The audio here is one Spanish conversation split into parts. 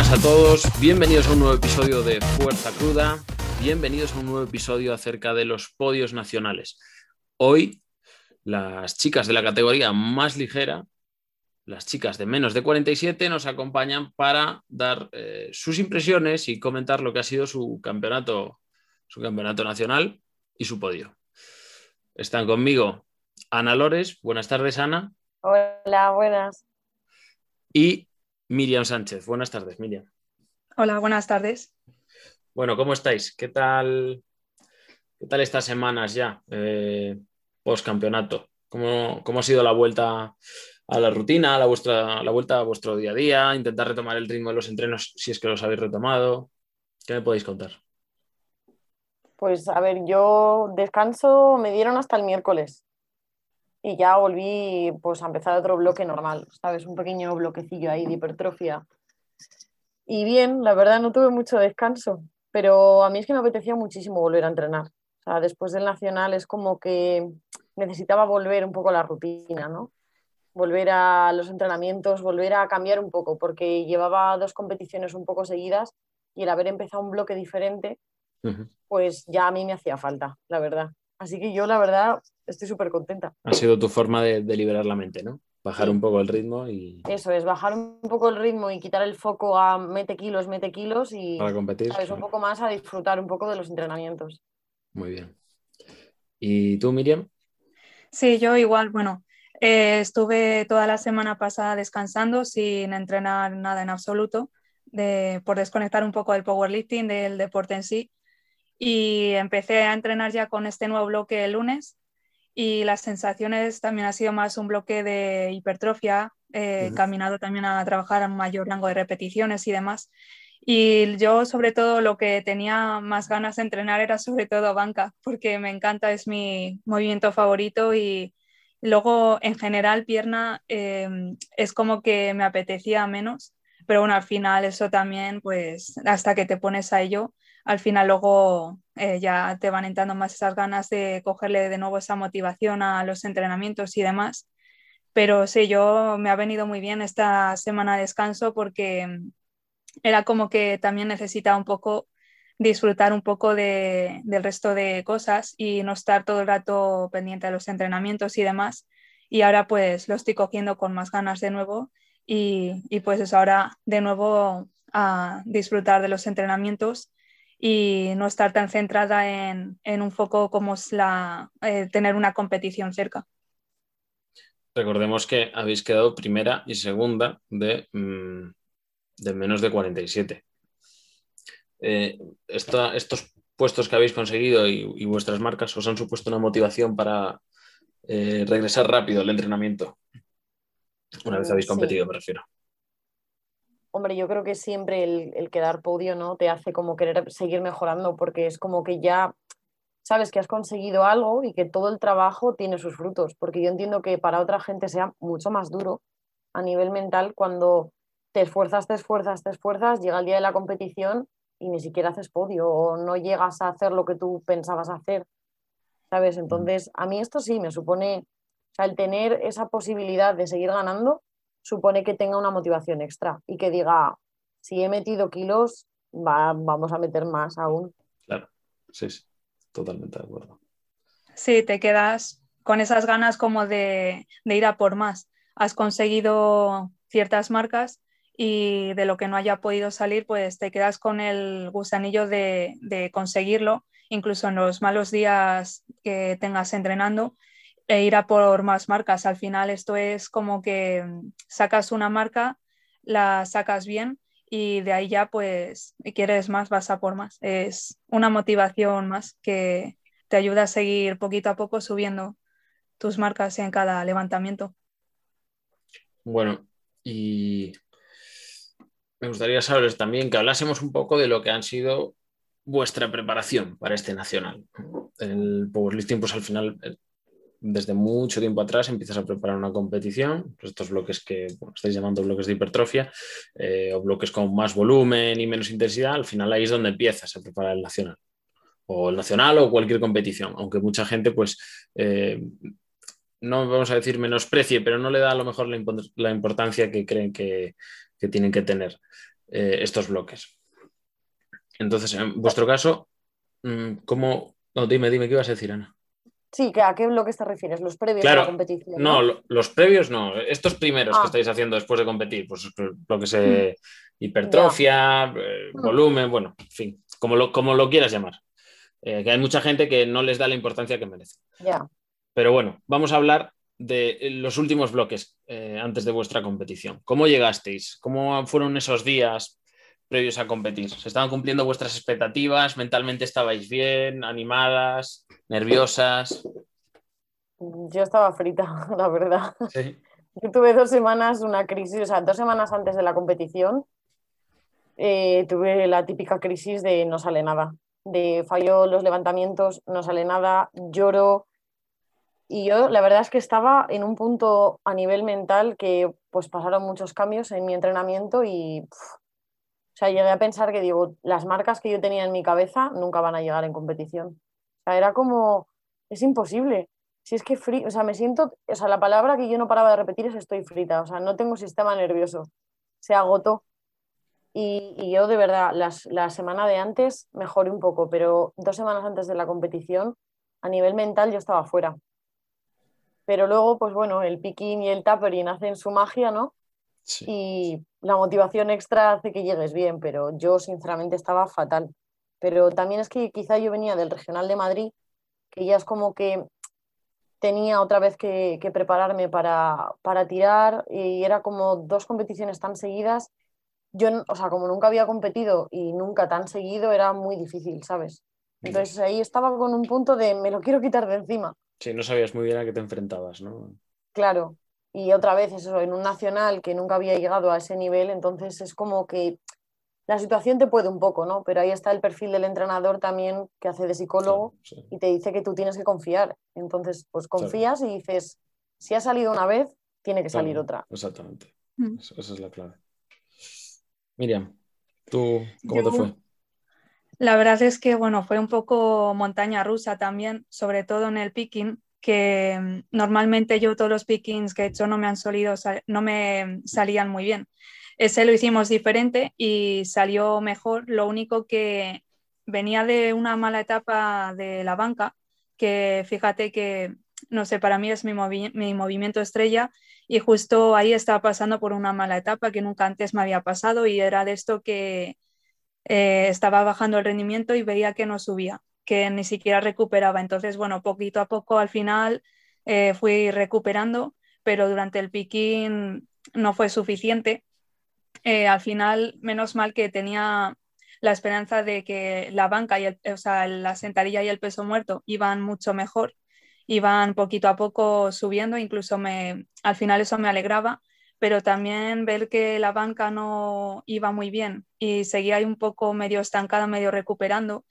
Buenas a todos, bienvenidos a un nuevo episodio de Fuerza Cruda, bienvenidos a un nuevo episodio acerca de los podios nacionales. Hoy, las chicas de la categoría más ligera, las chicas de menos de 47, nos acompañan para dar eh, sus impresiones y comentar lo que ha sido su campeonato, su campeonato nacional y su podio. Están conmigo Ana Lores, buenas tardes Ana. Hola, buenas. Y Miriam Sánchez. Buenas tardes, Miriam. Hola, buenas tardes. Bueno, ¿cómo estáis? ¿Qué tal, qué tal estas semanas ya eh, post campeonato? ¿Cómo, ha sido la vuelta a la rutina, la, vuestra, la vuelta a vuestro día a día? Intentar retomar el ritmo de los entrenos si es que los habéis retomado. ¿Qué me podéis contar? Pues a ver, yo descanso me dieron hasta el miércoles y ya volví pues a empezar otro bloque normal, ¿sabes? Un pequeño bloquecillo ahí de hipertrofia. Y bien, la verdad no tuve mucho descanso, pero a mí es que me apetecía muchísimo volver a entrenar. O sea, después del Nacional es como que necesitaba volver un poco a la rutina, ¿no? Volver a los entrenamientos, volver a cambiar un poco, porque llevaba dos competiciones un poco seguidas y el haber empezado un bloque diferente, pues ya a mí me hacía falta, la verdad. Así que yo, la verdad, estoy súper contenta. Ha sido tu forma de, liberar la mente, ¿no? Bajar un poco el ritmo y... Eso es, bajar un poco el ritmo y quitar el foco a mete kilos, mete kilos y... Para competir. ¿sabes? Un poco más a disfrutar un poco de los entrenamientos. Muy bien. ¿Y tú, Miriam? Sí, yo igual, bueno, eh, estuve toda la semana pasada descansando sin entrenar nada en absoluto, de, por desconectar un poco del powerlifting, del deporte en sí y empecé a entrenar ya con este nuevo bloque el lunes y las sensaciones también ha sido más un bloque de hipertrofia, eh, caminado también a trabajar a mayor rango de repeticiones y demás. Y yo sobre todo lo que tenía más ganas de entrenar era sobre todo banca, porque me encanta, es mi movimiento favorito y luego en general pierna em, es como que me apetecía menos, pero bueno, al final eso también, pues hasta que te pones a ello, al final luego eh, ya te van entrando más esas ganas de cogerle de nuevo esa motivación a los entrenamientos y demás. Pero sí, yo me ha venido muy bien esta semana de descanso porque mm, era como que también necesitaba un poco disfrutar un poco del resto de cosas y no estar todo el rato pendiente de los entrenamientos y demás. Y ahora pues lo estoy cogiendo con más ganas de nuevo y, y pues es ahora de nuevo a disfrutar de los entrenamientos y no estar tan centrada en, un foco como es la, eh, tener una competición cerca. Recordemos que habéis quedado primera y segunda de, mm, de menos de 47. Eh, estos puestos que habéis conseguido y, vuestras marcas os han supuesto una motivación para eh, regresar rápido al entrenamiento. Una vez habéis competido, me refiero. Hombre, yo creo que siempre el, quedar podio ¿no? te hace como querer seguir mejorando porque es como que ya sabes que has conseguido algo y que todo el trabajo tiene sus frutos, porque yo entiendo que para otra gente sea mucho más duro a nivel mental cuando te esfuerzas, te esfuerzas, te esfuerzas, llega el día de la competición y ni siquiera haces podio o no llegas a hacer lo que tú pensabas hacer, ¿sabes? Entonces, a mí esto sí me supone, o sea, el tener esa posibilidad de seguir ganando supone que tenga una motivación extra y que diga, si he metido kilos, vamos a meter más aún. Claro, sí, sí, totalmente de acuerdo. Sí, te quedas con esas ganas como de, ir a por más. Has conseguido ciertas marcas y de lo que no haya podido salir, pues te quedas con el gusanillo de, de conseguirlo, incluso en los malos días que tengas entrenando e ir a por más marcas. Al final esto es como que mm, sacas una marca, la sacas bien y de ahí ya pues quieres más, vas a por más. Es una motivación más que te ayuda a seguir poquito a poco subiendo tus marcas en cada levantamiento. Bueno, y me gustaría saber también que hablásemos un poco de lo que han sido vuestra preparación para este nacional. El powerlifting, pues al final desde mucho tiempo atrás empiezas a preparar una competición, pues estos bloques que estáis llamando bloques de hipertrofia eh, o bloques con más volumen y menos intensidad, al final ahí es donde empiezas a preparar el nacional o el nacional o cualquier competición, aunque mucha gente pues eh, no vamos a decir menosprecie, pero no le da a lo mejor la, importancia que creen que, tienen que tener. eh, estos bloques. Entonces, en vuestro caso, mm, ¿cómo... No, dime, dime, ¿qué ibas a decir, Ana? Sí, ¿a qué bloques te refieres? ¿Los previos Claro, a la competición? No, lo- los previos no. Estos primeros Ah. que estáis haciendo después de competir, pues lo que se hipertrofia, eh, Mm. volumen, bueno, en fin, como lo, como lo quieras llamar. Eh, que hay mucha gente que no les da la importancia que merece. Ya. Pero bueno, vamos a hablar de los últimos bloques eh, antes de vuestra competición. ¿Cómo llegasteis? ¿Cómo fueron esos días previos a competir? ¿Se estaban cumpliendo vuestras expectativas? ¿Mentalmente estabais bien? ¿Animadas? ¿Nerviosas? Yo estaba frita, la verdad. Sí. Yo tuve dos semanas una crisis, o sea, dos semanas antes de la competición, eh, tuve la típica crisis de no sale nada, de fallo los levantamientos, no sale nada, lloro. Y yo la verdad es que estaba en un punto a nivel mental que pues pasaron muchos cambios en mi entrenamiento y pf, o sea, llegué a pensar que digo, las marcas que yo tenía en mi cabeza nunca van a llegar en competición. O sea, era como, es imposible. Si es que fri- o sea, me siento, o sea, la palabra que yo no paraba de repetir es estoy frita, o sea, no tengo sistema nervioso, se agotó. Y, y yo de verdad, las- la semana de antes mejoré un poco, pero dos semanas antes de la competición, a nivel mental yo estaba fuera. Pero luego, pues bueno, el picking y el tapering hacen su magia, ¿no? Sí. y la motivación extra hace que llegues bien, pero yo sinceramente estaba fatal. Pero también es que quizá yo venía del Regional de Madrid, que ya es como que tenía otra vez que, que prepararme para, para tirar y era como dos competiciones tan seguidas. Yo, o sea, como nunca había competido y nunca tan seguido, era muy difícil, ¿sabes? Entonces ahí estaba con un punto de me lo quiero quitar de encima. Sí, no sabías muy bien a qué te enfrentabas, ¿no? Claro, y otra vez eso, en un nacional que nunca había llegado a ese nivel, entonces es como que la situación te puede un poco, ¿no? Pero ahí está el perfil del entrenador también que hace de psicólogo Sí, sí. y te dice que tú tienes que confiar. Entonces, pues Claro. confías y dices, si ha salido una vez, tiene que salir otra. Exactamente. Mm. Eso- esa es la clave. Miriam, ¿tú cómo Yo- te fue? La verdad es que, bueno, fue un poco montaña rusa también, sobre todo en el picking, que mm, normalmente yo todos los pickings que he hecho no me han solido, no me salían muy bien. Ese lo hicimos diferente y salió mejor. Lo único que venía de una mala etapa de la banca, que fíjate que, no sé, para mí es mi movimiento estrella y justo ahí estaba pasando por una mala etapa que nunca antes me había pasado y era de esto que eh, estaba bajando el rendimiento y veía que no subía, que ni siquiera recuperaba. Entonces, bueno, poquito a poco al final eh, fui recuperando, pero durante el picking no fue suficiente. Eh, al final, menos mal que tenía la esperanza de que la banca y el, o sea, la sentadilla y el peso muerto iban mucho mejor, iban poquito a poco subiendo, incluso me, al final eso me alegraba, pero también ver que la banca no iba muy bien y seguía ahí un poco medio estancada, medio recuperando,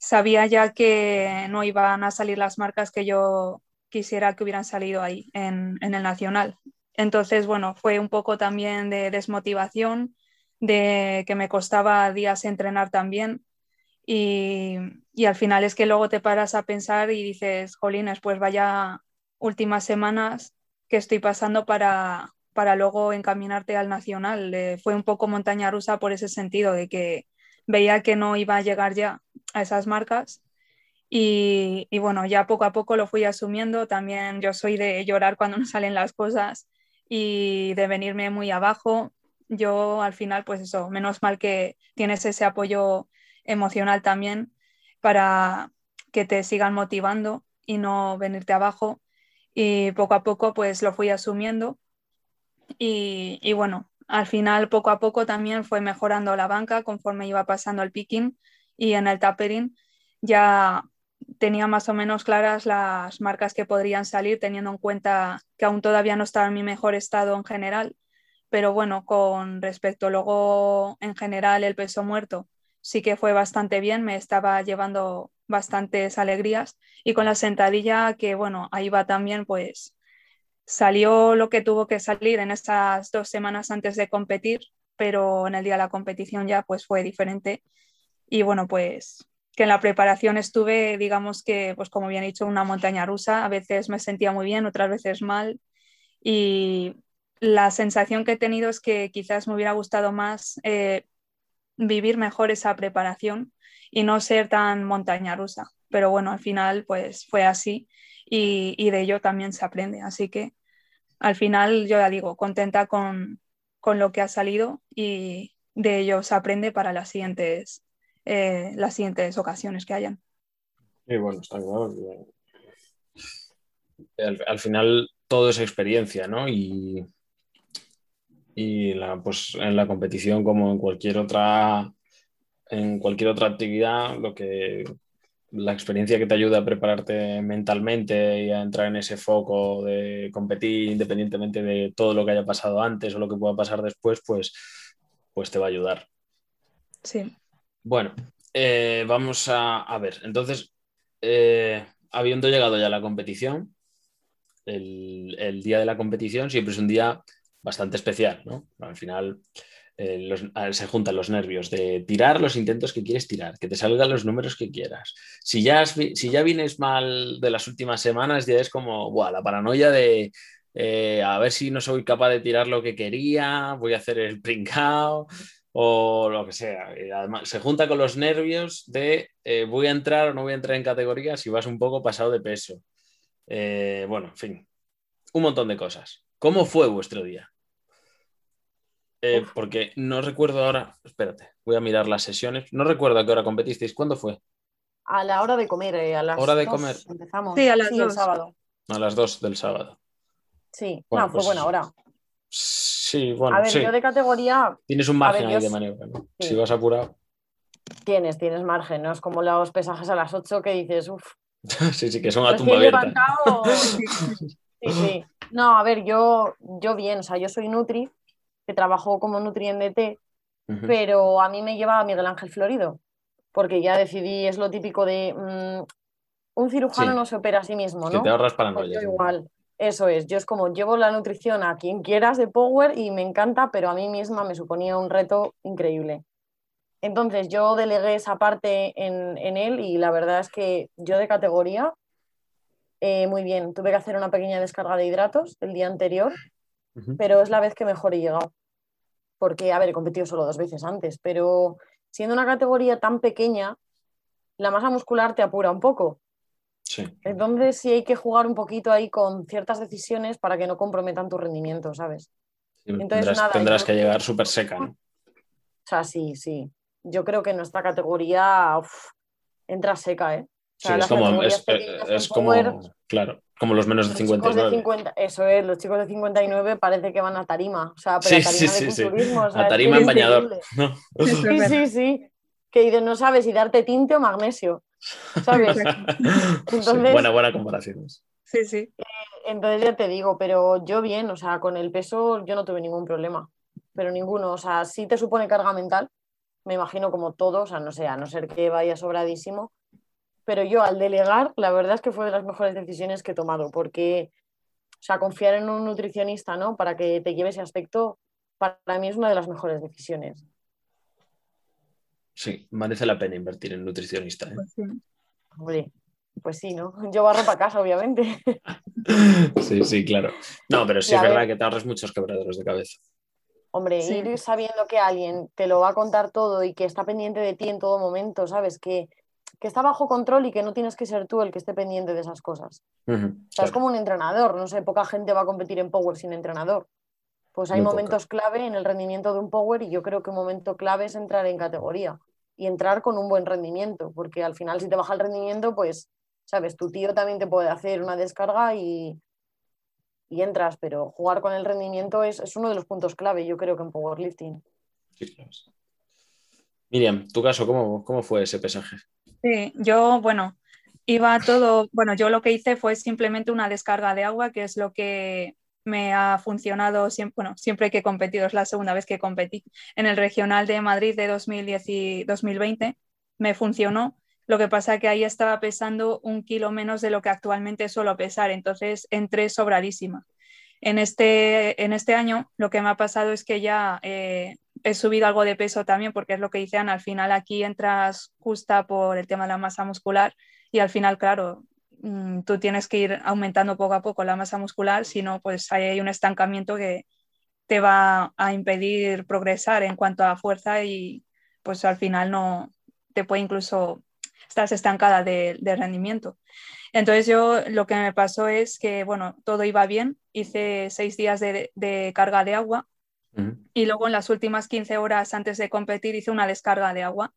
sabía ya que no iban a salir las marcas que yo quisiera que hubieran salido ahí en, en el nacional. Entonces, bueno, fue un poco también de desmotivación, de que me costaba días entrenar también. Y, y al final es que luego te paras a pensar y dices, jolines, pues vaya últimas semanas que estoy pasando para, para luego encaminarte al nacional. Eh, fue un poco montaña rusa por ese sentido, de que veía que no iba a llegar ya a esas marcas. Y, y bueno, ya poco a poco lo fui asumiendo. También yo soy de llorar cuando no salen las cosas y de venirme muy abajo. Yo al final, pues eso, menos mal que tienes ese apoyo emocional también para que te sigan motivando y no venirte abajo. Y poco a poco, pues lo fui asumiendo. Y, y bueno, al final, poco a poco también fue mejorando la banca conforme iba pasando el picking y en el tapering ya tenía más o menos claras las marcas que podrían salir, teniendo en cuenta que aún todavía no estaba en mi mejor estado en general. Pero bueno, con respecto luego en general el peso muerto, sí que fue bastante bien, me estaba llevando bastantes alegrías. Y con la sentadilla, que bueno, ahí va también, pues salió lo que tuvo que salir en esas dos semanas antes de competir, pero en el día de la competición ya pues fue diferente. Y bueno, pues que en la preparación estuve, digamos que, pues como bien he dicho, una montaña rusa. A veces me sentía muy bien, otras veces mal. Y la sensación que he tenido es que quizás me hubiera gustado más eh, vivir mejor esa preparación y no ser tan montaña rusa. Pero bueno, al final pues fue así y, de ello también se aprende. Así que al final yo ya digo, contenta con, lo que ha salido y de ello se aprende para las siguientes, eh, las siguientes ocasiones que hayan. Y bueno, está claro. al, final todo es experiencia, ¿no? Y, y la, pues en la competición como en cualquier otra en cualquier otra actividad lo que la experiencia que te ayuda a prepararte mentalmente y a entrar en ese foco de competir independientemente de todo lo que haya pasado antes o lo que pueda pasar después, pues, pues te va a ayudar. Sí. Bueno, eh, vamos a, ver. Entonces, eh, habiendo llegado ya a la competición, el, día de la competición siempre es un día bastante especial, ¿no? Al final eh, se juntan los nervios de tirar los intentos que quieres tirar, que te salgan los números que quieras. Si ya, si ya vienes mal de las últimas semanas, ya es como la paranoia de a ver si no soy capaz de tirar lo que quería, voy a hacer el brincao o lo que sea. además, se junta con los nervios de eh, voy a entrar o no voy a entrar en categorías si vas un poco pasado de peso. bueno, en fin, un montón de cosas. ¿Cómo fue vuestro día? Eh, porque no recuerdo ahora, espérate, voy a mirar las sesiones. No recuerdo a qué hora competisteis. ¿Cuándo fue? A la hora de comer, eh, a las hora de comer. empezamos. Sí, a las dos. sábado. A las dos del sábado. Sí, bueno, fue pues buena hora. Sí, bueno. A ver, yo de categoría. Tienes un margen ahí de maniobra, ¿no? Si vas apurado. Tienes, tienes margen, ¿no? Es como los pesajes a las 8 que dices, uff. sí, sí, que son a tumba abierta. sí, sí. No, a ver, yo, yo bien, o sea, yo soy Nutri, que trabajó como Nutri en DT, pero a mí me lleva a Miguel Ángel Florido, porque ya decidí, es lo típico de mm, un cirujano no se opera a sí mismo, ¿no? Que te ahorras para pues yo igual. Eso es, yo es como llevo la nutrición a quien quieras de Power y me encanta, pero a mí misma me suponía un reto increíble. Entonces yo delegué esa parte en, en él y la verdad es que yo de categoría eh, muy bien, tuve que hacer una pequeña descarga de hidratos el día anterior, pero es la vez que mejor he llegado. Porque, a ver, he competido solo dos veces antes, pero siendo una categoría tan pequeña, la masa muscular te apura un poco. Sí. Entonces sí hay que jugar un poquito ahí con ciertas decisiones para que no comprometan tu rendimiento, ¿sabes? Entonces, tendrás, que llegar súper seca, ¿no? O sea, sí, sí. Yo creo que nuestra categoría entra seca, ¿eh? es como, es, como claro, como los menos de 59. eso es, los chicos de 59 parece que van a tarima, o sea, pero a tarima de culturismo. a tarima en bañador. Sí, sí, sí. Que no sabes si darte tinte o magnesio, ¿sabes? Entonces, buena, buena comparación. Sí, sí. Eh, entonces ya te digo, pero yo bien, o sea, con el peso yo no tuve ningún problema, pero ninguno, o sea, sí te supone carga mental, me imagino como todo, o sea, no sé, a no ser que vaya sobradísimo, pero yo al delegar, la verdad es que fue de las mejores decisiones que he tomado, porque, o sea, confiar en un nutricionista, ¿no? Para que te lleve ese aspecto, para mí es una de las mejores decisiones. Sí, merece la pena invertir en nutricionista. ¿eh? Pues sí. Hombre, pues sí, ¿no? Yo barro para casa, obviamente. sí, sí, claro. No, pero sí es verdad que te ahorras muchos quebraderos de cabeza. Hombre, ir sabiendo que alguien te lo va a contar todo y que está pendiente de ti en todo momento, ¿sabes? Que, que está bajo control y que no tienes que ser tú el que esté pendiente de esas cosas. es como un entrenador, no sé, poca gente va a competir en Power sin entrenador. Pues hay momentos clave en el rendimiento de un Power y yo creo que un momento clave es entrar en categoría y entrar con un buen rendimiento, porque al final si te baja el rendimiento, pues, sabes, tu tío también te puede hacer una descarga y, y entras, pero jugar con el rendimiento es, es, uno de los puntos clave, yo creo que en powerlifting. Sí, claro. Miriam, tu caso, ¿cómo, ¿cómo fue ese pesaje? Sí, yo, bueno, iba todo, bueno, yo lo que hice fue simplemente una descarga de agua, que es lo que me ha funcionado siempre, bueno, siempre que he competido, es la segunda vez que competí en el regional de Madrid de 2010 y 2020, me funcionó. Lo que pasa que ahí estaba pesando un kilo menos de lo que actualmente suelo pesar, entonces entré sobradísima. En este, en este año lo que me ha pasado es que ya eh, he subido algo de peso también, porque es lo que dicen, al final aquí entras justa por el tema de la masa muscular y al final, claro, mm, tú tienes que ir aumentando poco a poco la masa muscular, si no, pues hay un estancamiento que, te va a impedir progresar en cuanto a fuerza y pues al final no te puede incluso estás estancada de, rendimiento. Entonces yo lo que me pasó es que, bueno, todo iba bien, hice seis días de, carga de agua y luego en las últimas 15 horas antes de competir hice una descarga de agua.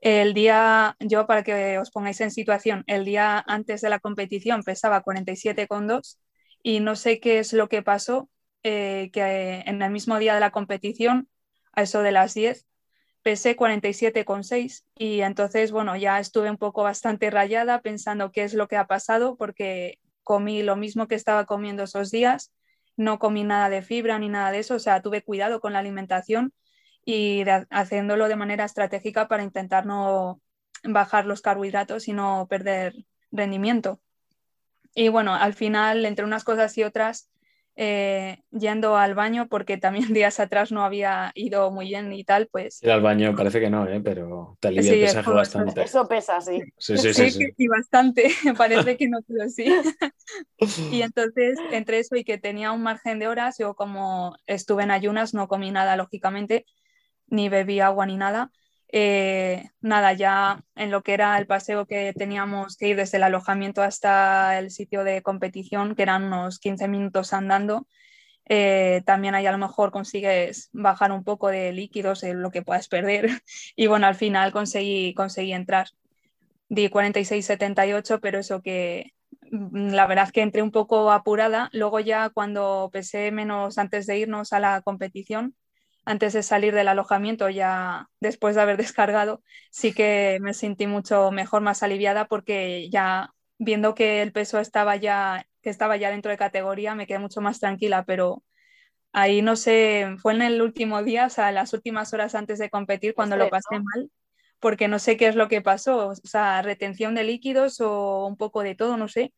El día, yo para que os pongáis en situación, el día antes de la competición pesaba 47,2 y no sé qué es lo que pasó, eh, que en el mismo día de la competición, a eso de las 10, pesé 47,6 y entonces, bueno, ya estuve un poco bastante rayada pensando qué es lo que ha pasado porque comí lo mismo que estaba comiendo esos días, no comí nada de fibra ni nada de eso, o sea, tuve cuidado con la alimentación y haciéndolo de manera estratégica para intentar no bajar los carbohidratos y no perder rendimiento. Y bueno, al final, entre unas cosas y otras, eh, yendo al baño porque también días atrás no había ido muy bien y tal, pues... Ir al baño parece que no, ¿eh? pero te alivia el pesaje bastante. Eso pesa, sí. Sí, sí, sí. sí, bastante, parece que no, pero sí. y entonces, entre eso y que tenía un margen de horas, yo como estuve en ayunas, no comí nada, lógicamente, ni bebí agua ni nada. Eh, nada, ya en lo que era el paseo que teníamos que ir desde el alojamiento hasta el sitio de competición, que eran unos 15 minutos andando, eh, también ahí a lo mejor consigues bajar un poco de líquidos, en lo que puedas perder. Y bueno, al final conseguí, conseguí entrar. Di 46-78, pero eso que mm, la verdad que entré un poco apurada. Luego ya cuando pesé menos antes de irnos a la competición, antes de salir del alojamiento, ya después de haber descargado, sí que me sentí mucho mejor, más aliviada, porque ya viendo que el peso estaba ya, que estaba ya dentro de categoría, me quedé mucho más tranquila, pero ahí no sé, fue en el último día, o sea, las últimas horas antes de competir, cuando lo pasé mal, porque no sé qué es lo que pasó, o sea, retención de líquidos o un poco de todo, no sé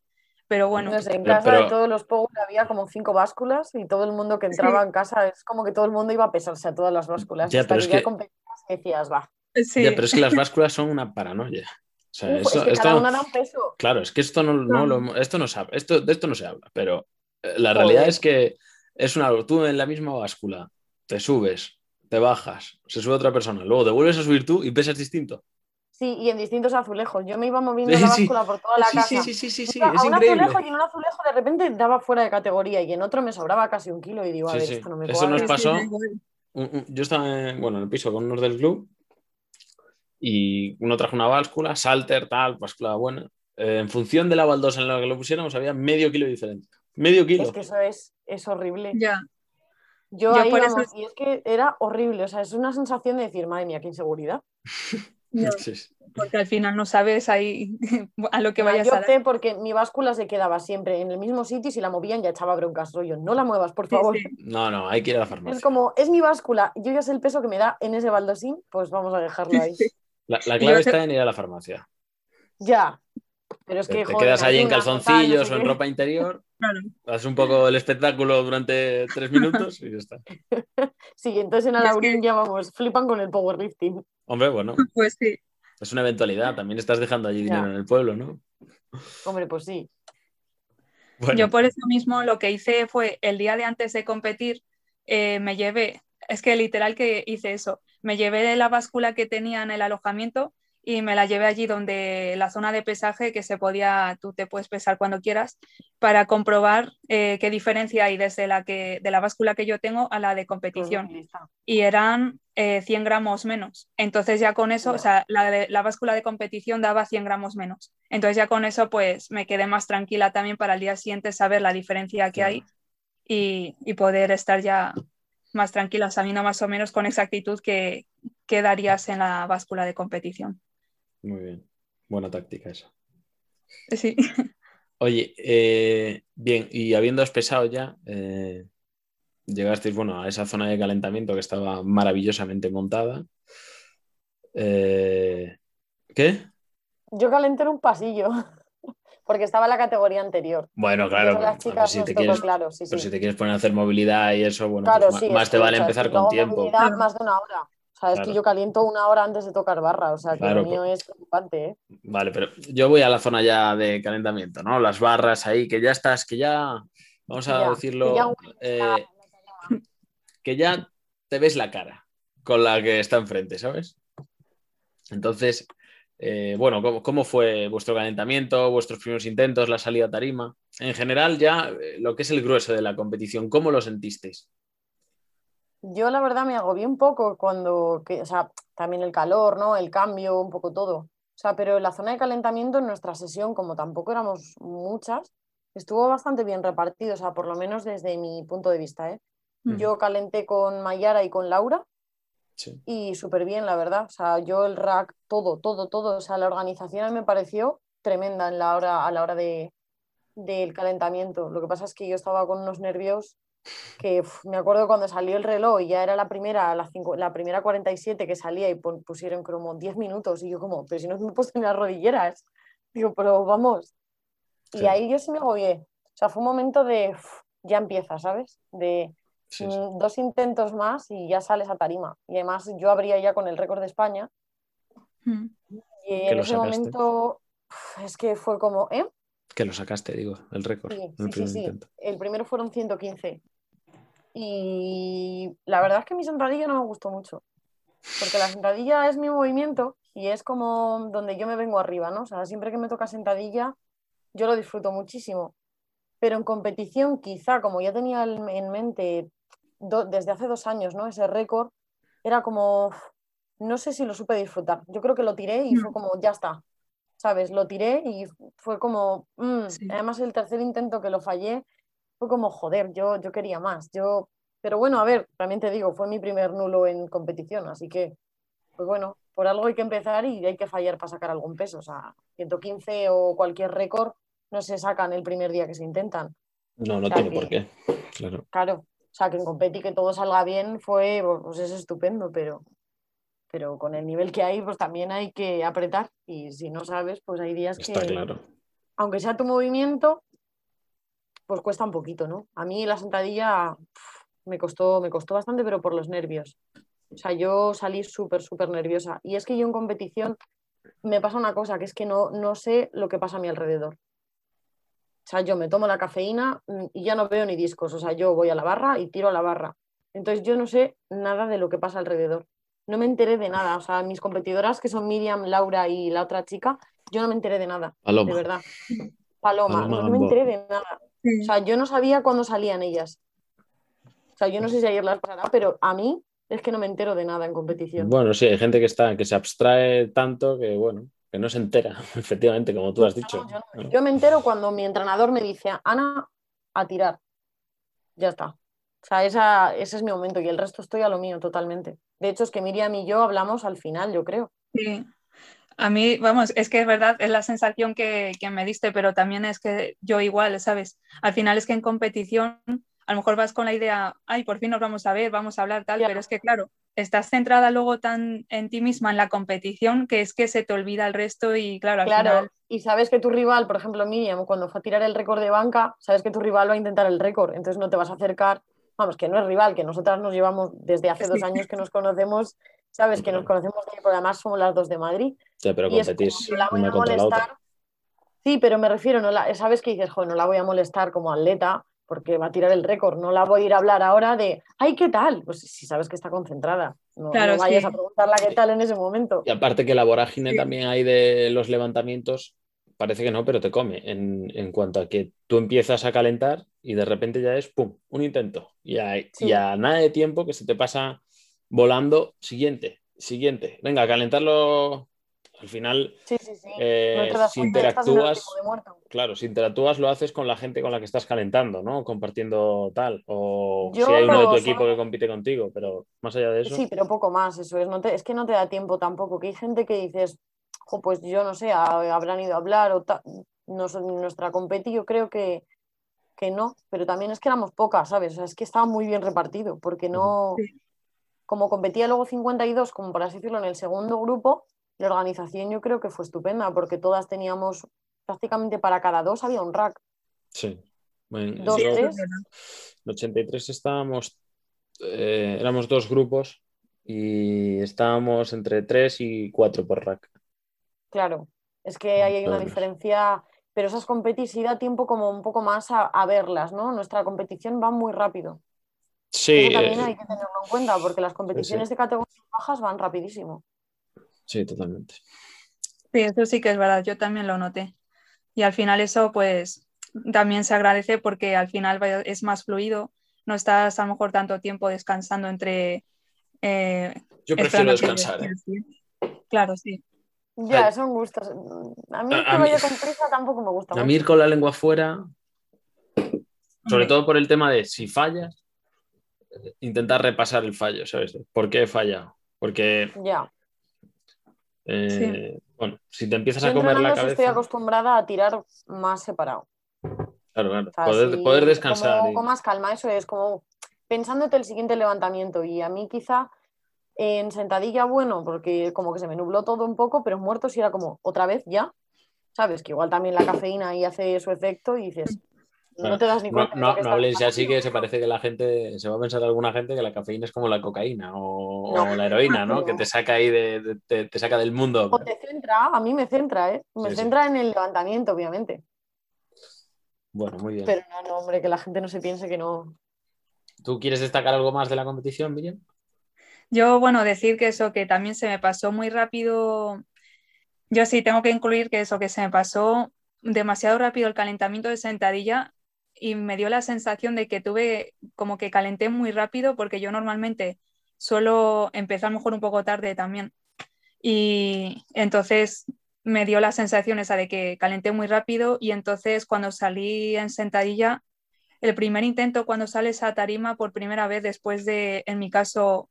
pero bueno. en casa de todos los Power había como cinco básculas y todo el mundo que entraba en casa es como que todo el mundo iba a pesarse a todas las básculas. Ya, pero es que... decías, va. Sí. Ya, pero es que las básculas son una paranoia. O sea, eso, es que esto, cada una da un peso. Claro, es que esto no, no, lo, esto no sabe, esto, de esto no se habla, pero eh, la realidad es que es una tú en la misma báscula te subes, te bajas, se sube otra persona, luego te vuelves a subir tú y pesas distinto. Sí, y en distintos azulejos. Yo me iba moviendo la báscula por toda la casa. Sí, sí, sí, sí, sí, a un azulejo y en un azulejo de repente daba fuera de categoría y en otro me sobraba casi un kilo y digo, a ver, esto no me Eso nos pasó. Yo estaba en, bueno, en el piso con unos del club y uno trajo una báscula, salter, tal, báscula buena. Eh, en función de la baldosa en la que lo pusiéramos, había medio kilo de diferencia. Medio kilo. Es que eso es, es horrible. Ya. Yo, ahí, vamos, y es que era horrible. O sea, es una sensación de decir, madre mía, qué inseguridad. Porque al final no sabes ahí a lo que vayas yo a dar. porque mi báscula se quedaba siempre en el mismo sitio y si la movían ya echaba broncas, rollo. No la muevas, por favor. No, no, hay que ir a la farmacia. Es como, es mi báscula, yo ya sé el peso que me da en ese baldosín, pues vamos a dejarlo ahí. La, clave está en ir a la farmacia. Ya. Pero es que, te, quedas ahí en calzoncillos o en ropa interior, haces un poco el espectáculo durante tres minutos y ya está. Sí, entonces en Alaurín ya vamos, flipan con el powerlifting. Hombre, bueno. Pues sí. Es una eventualidad, también estás dejando allí dinero en el pueblo, ¿no? Hombre, pues sí. Yo por eso mismo lo que hice fue el día de antes de competir, eh, me llevé, es que literal que hice eso, me llevé de la báscula que tenía en el alojamiento y me la llevé allí donde la zona de pesaje que se podía, tú te puedes pesar cuando quieras, para comprobar eh, qué diferencia hay desde la que, de la báscula que yo tengo a la de competición. y eran 100 eh, gramos menos. Entonces ya con eso, o sea, la, la báscula de competición daba 100 gramos menos. Entonces ya con eso pues me quedé más tranquila también para el día siguiente saber la diferencia que hay y, y poder estar ya más tranquila, sabiendo más o menos con exactitud qué, qué darías en la báscula de competición. Muy bien. Buena táctica esa. Sí. Oye, eh, bien, y habiendo pesado ya, eh, llegasteis bueno, a esa zona de calentamiento que estaba maravillosamente montada. Eh, ¿Qué? Yo calenté en un pasillo, porque estaba en la categoría anterior. Bueno, claro, pero, si te, quieres, si te quieres poner a hacer movilidad y eso, bueno, pues más, te vale empezar con tiempo. Más de una hora sea, es que yo caliento una hora antes de tocar barra, o sea, que lo mío es preocupante. ¿eh? Vale, pero yo voy a la zona ya de calentamiento, ¿no? Las barras ahí, que ya estás, que ya, vamos a decirlo, eh, que ya te ves la cara con la que está enfrente, ¿sabes? Entonces, eh, bueno, ¿cómo, fue vuestro calentamiento, vuestros primeros intentos, la salida a tarima? En general, ya lo que es el grueso de la competición, ¿cómo lo sentisteis? Yo la verdad me agobié un poco cuando, o sea, también el calor, ¿no? El cambio, un poco todo. O sea, pero la zona de calentamiento en nuestra sesión, como tampoco éramos muchas, estuvo bastante bien repartido, o sea, por lo menos desde mi punto de vista, ¿eh? Mm. Yo calenté con Mayara y con Laura y súper bien, la verdad. O sea, yo el rack, todo, todo, todo. O sea, la organización me pareció tremenda en la hora, a la hora de, del calentamiento. Lo que pasa es que yo estaba con unos nervios que me acuerdo cuando salió el reloj y ya era la primera, la, la primera 47 que salía y pusieron como 10 minutos y yo como, pero si no me he puesto ni las rodilleras. Digo, pero vamos. Y ahí yo sí me agobié. O sea, fue un momento de, ya empieza, ¿sabes? De, Mm, dos intentos más y ya sales a tarima. Y además yo abría ya con el récord de España. Hmm. Y en ese momento es que fue como, ¿eh? Que lo sacaste, digo, el récord. Sí, sí, sí, El primero fueron 115. Y la verdad es que mi sentadilla no me gustó mucho. Porque la sentadilla es mi movimiento y es como donde yo me vengo arriba, ¿no? O sea, siempre que me toca sentadilla, yo lo disfruto muchísimo. Pero en competición, quizá, como ya tenía en mente desde hace dos años, ¿no? Ese récord era como, no sé si lo supe disfrutar. Yo creo que lo tiré y fue mm. como, ya está, ¿sabes? Lo tiré y fue como, mm". además el tercer intento que lo fallé, fue como, joder, yo, yo quería más. Yo, pero bueno, a ver, también te digo, fue mi primer nulo en competición, así que, pues bueno, por algo hay que empezar y hay que fallar para sacar algún peso. O sea, 115 o cualquier récord no se sacan el primer día que se intentan. No, no tiene por qué. Claro. Claro. O sea, que en Competi que todo salga bien fue, pues es estupendo, pero, pero con el nivel que hay, pues también hay que apretar. Y si no sabes, pues hay días Está que, claro. aunque sea tu movimiento, pues cuesta un poquito, ¿no? A mí la sentadilla me costó, me costó bastante, pero por los nervios. O sea, yo salí súper, súper nerviosa. Y es que yo en competición me pasa una cosa, que es que no, no sé lo que pasa a mi alrededor. O sea, yo me tomo la cafeína mm, y ya no veo ni discos. O sea, yo voy a la barra y tiro a la barra. Entonces yo no sé nada de lo que pasa alrededor. No me enteré de nada. O sea, mis competidoras, que son Miriam, Laura y la otra chica, yo no me enteré de nada. De verdad. Paloma, no, me enteré de nada. O sea, yo no sabía cuándo salían ellas. O sea, yo no sé si ayer las pasará, pero a mí es que no me entero de nada en competición. Bueno, sí, hay gente que está, que se abstrae tanto que, bueno, que no se entera, efectivamente, como tú has dicho. yo, me entero cuando mi entrenador me dice, Ana, a tirar. Ya está. O sea, ese es mi momento y el resto estoy a lo mío totalmente. De hecho, es que Miriam y yo hablamos al final, yo creo. Sí. A mí, vamos, es que es verdad, es la sensación que, que me diste, pero también es que yo igual, ¿sabes? Al final es que en competición a lo mejor vas con la idea, ay, por fin nos vamos a ver, vamos a hablar tal, pero es que claro, estás centrada luego tan en ti misma, en la competición, que es que se te olvida el resto y claro, al claro. Y sabes que tu rival, por ejemplo, Miriam, cuando fue a tirar el récord de banca, sabes que tu rival va a intentar el récord, entonces no te vas a acercar, vamos, que no es rival, que nosotras nos llevamos desde hace dos años que nos conocemos, sabes que nos conocemos, porque además somos las dos de Madrid. Sí, pero competís la voy a molestar. Sí, pero me refiero, no la, sabes que dices, joder, no la voy a molestar como atleta, porque va a tirar el récord. No la voy a ir a hablar ahora de, ay, ¿qué tal? Pues si sabes que está concentrada. No, vayas a preguntarla qué tal en ese momento. Y aparte que la vorágine también hay de los levantamientos, parece que no, pero te come. En, cuanto a que tú empiezas a calentar y de repente ya es, ¡pum!, un intento. Y a, nada de tiempo que se te pasa volando, siguiente, siguiente. Venga, a calentarlo al final, eh, si interactúas, claro, si interactúas lo haces con la gente con la que estás calentando, ¿no? Compartiendo tal, o si hay uno de tu equipo que compite contigo, pero más allá de eso. Sí, pero poco más, eso es, no te, es que no te da tiempo tampoco, que hay gente que dices, pues yo no sé, habrán ido a hablar o tal, nuestra competi yo creo que, que no, pero también es que éramos pocas, ¿sabes? O sea, es que estaba muy bien repartido, porque no, como competía luego 52, como por así decirlo, en el segundo grupo, la organización yo creo que fue estupenda porque todas teníamos prácticamente para cada dos había un rack. Sí. dos, tres. En 83 estábamos, eh, éramos dos grupos y estábamos entre tres y cuatro por rack. Claro, es que ahí hay una diferencia, pero esas competiciones da tiempo como un poco más a, a, verlas, ¿no? Nuestra competición va muy rápido. Sí, Eso también eh, hay que tenerlo en cuenta porque las competiciones de categorías bajas van rapidísimo. Sí, totalmente. Sí, eso sí que es verdad, yo también lo noté. Y al final eso pues también se agradece porque al final es más fluido, no estás a lo mejor tanto tiempo descansando entre... eh, Yo prefiero que descansar. ¿eh? Claro, sí. Ya, Ay. son gustos. A mí A- que vaya con prisa tampoco me gusta. A mí ir con la lengua fuera, sobre todo por el tema de si fallas, intentar repasar el fallo, ¿sabes? ¿Por qué he fallado? Porque, Ya. Eh, bueno, si te empiezas Yo a comer la sí estoy cabeza, acostumbrada a tirar más separado. claro, claro, O sea, poder, poder descansar. como y- con más calma, eso es como pensándote el siguiente levantamiento. Y a mí quizá en sentadilla, bueno, porque como que se me nubló todo un poco, pero muerto sí era como, otra vez ya. ¿Sabes? Que igual también la cafeína ahí hace su efecto y dices, no te das ni No, cuenta. no, habléis ya así que se parece que la gente, se va a pensar alguna gente que la cafeína es como la cocaína o, No. o la heroína, ¿no? Que te saca ahí de, de- te, te saca del mundo. O te centra, a mí me centra, ¿eh? Me Sí, sí. centra en el levantamiento, obviamente. Bueno, muy bien. Pero no, no, hombre, que la gente no se piense que no. ¿Tú quieres destacar algo más de la competición, Miriam? Yo, bueno, decir que eso, que también se me pasó muy rápido. Yo sí tengo que incluir que eso, que se me pasó demasiado rápido el calentamiento de sentadilla y me dio la sensación de que tuve como que calenté muy rápido porque yo normalmente suelo empezar mejor un poco tarde también. Y entonces me dio la sensación esa de que calenté muy rápido y entonces cuando salí en sentadilla, el primer intento cuando sales a tarima por primera vez después de, en mi caso,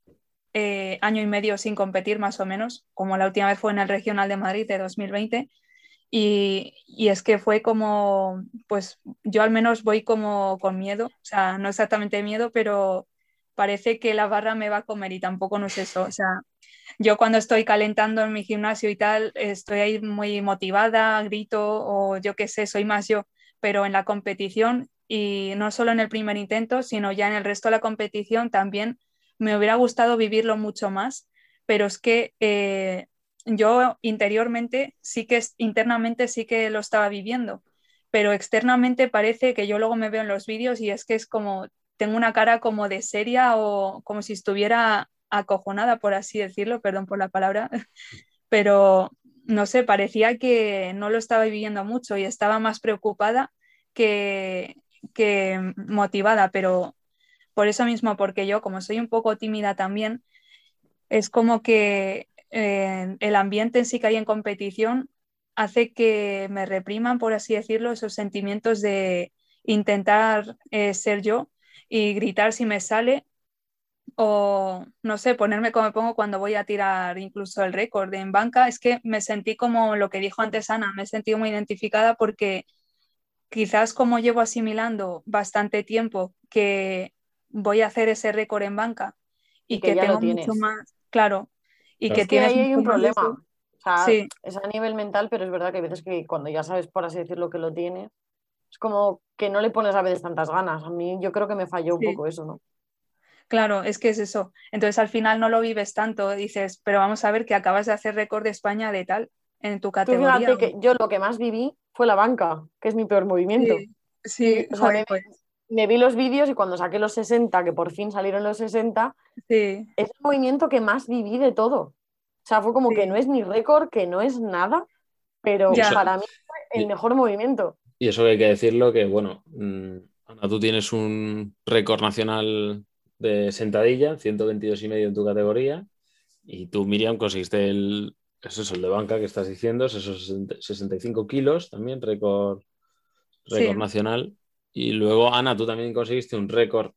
eh, año y medio sin competir más o menos, como la última vez fue en el Regional de Madrid de 2020. Y, y es que fue como, pues yo al menos voy como con miedo, o sea, no exactamente miedo, pero parece que la barra me va a comer y tampoco no es eso. O sea, yo cuando estoy calentando en mi gimnasio y tal, estoy ahí muy motivada, grito o yo qué sé, soy más yo, pero en la competición y no solo en el primer intento, sino ya en el resto de la competición también me hubiera gustado vivirlo mucho más, pero es que eh, yo interiormente sí que internamente sí que lo estaba viviendo, pero externamente parece que yo luego me veo en los vídeos y es que es como tengo una cara como de seria o como si estuviera acojonada, por así decirlo, perdón por la palabra, pero no sé, parecía que no lo estaba viviendo mucho y estaba más preocupada que, que motivada, pero por eso mismo, porque yo como soy un poco tímida también, es como que eh, el ambiente en sí que hay en competición hace que me repriman, por así decirlo, esos sentimientos de intentar eh, ser yo y gritar si me sale o no sé, ponerme como me pongo cuando voy a tirar incluso el récord en banca, es que me sentí como lo que dijo antes Ana, me he sentido muy identificada porque quizás como llevo asimilando bastante tiempo que voy a hacer ese récord en banca y, Y que que, tengo mucho más, claro, y Claro. que tienes ahí hay un problema. eso. O sea, Sí. es a nivel mental, pero es verdad que hay veces que cuando ya sabes, por así decirlo, que lo tienes, es como que no le pones a veces tantas ganas. A mí yo creo que me falló un poco eso, ¿no? Claro, es que es eso. Entonces al final no lo vives tanto, dices, pero vamos a ver que acabas de hacer récord de España de tal en tu Tú categoría. fíjate que yo lo que más viví fue la banca, que es mi peor movimiento. Sí, sí, o sea, joder, pues, Me vi los vídeos y cuando saqué los 60, que por fin salieron los 60, sí, es el movimiento que más viví de todo. O sea, fue como Sí. que no es ni récord, que no es nada, pero Ya. para mí fue el Y- mejor movimiento. Y eso hay que decirlo que, bueno, mm, Ana, tú tienes un récord nacional de sentadilla, 122 y medio en tu categoría, y tú, Miriam, conseguiste el, eso es el de banca que estás diciendo, esos 60 65 kilos también, récord, récord Sí. nacional. Y luego, Ana, tú también conseguiste un récord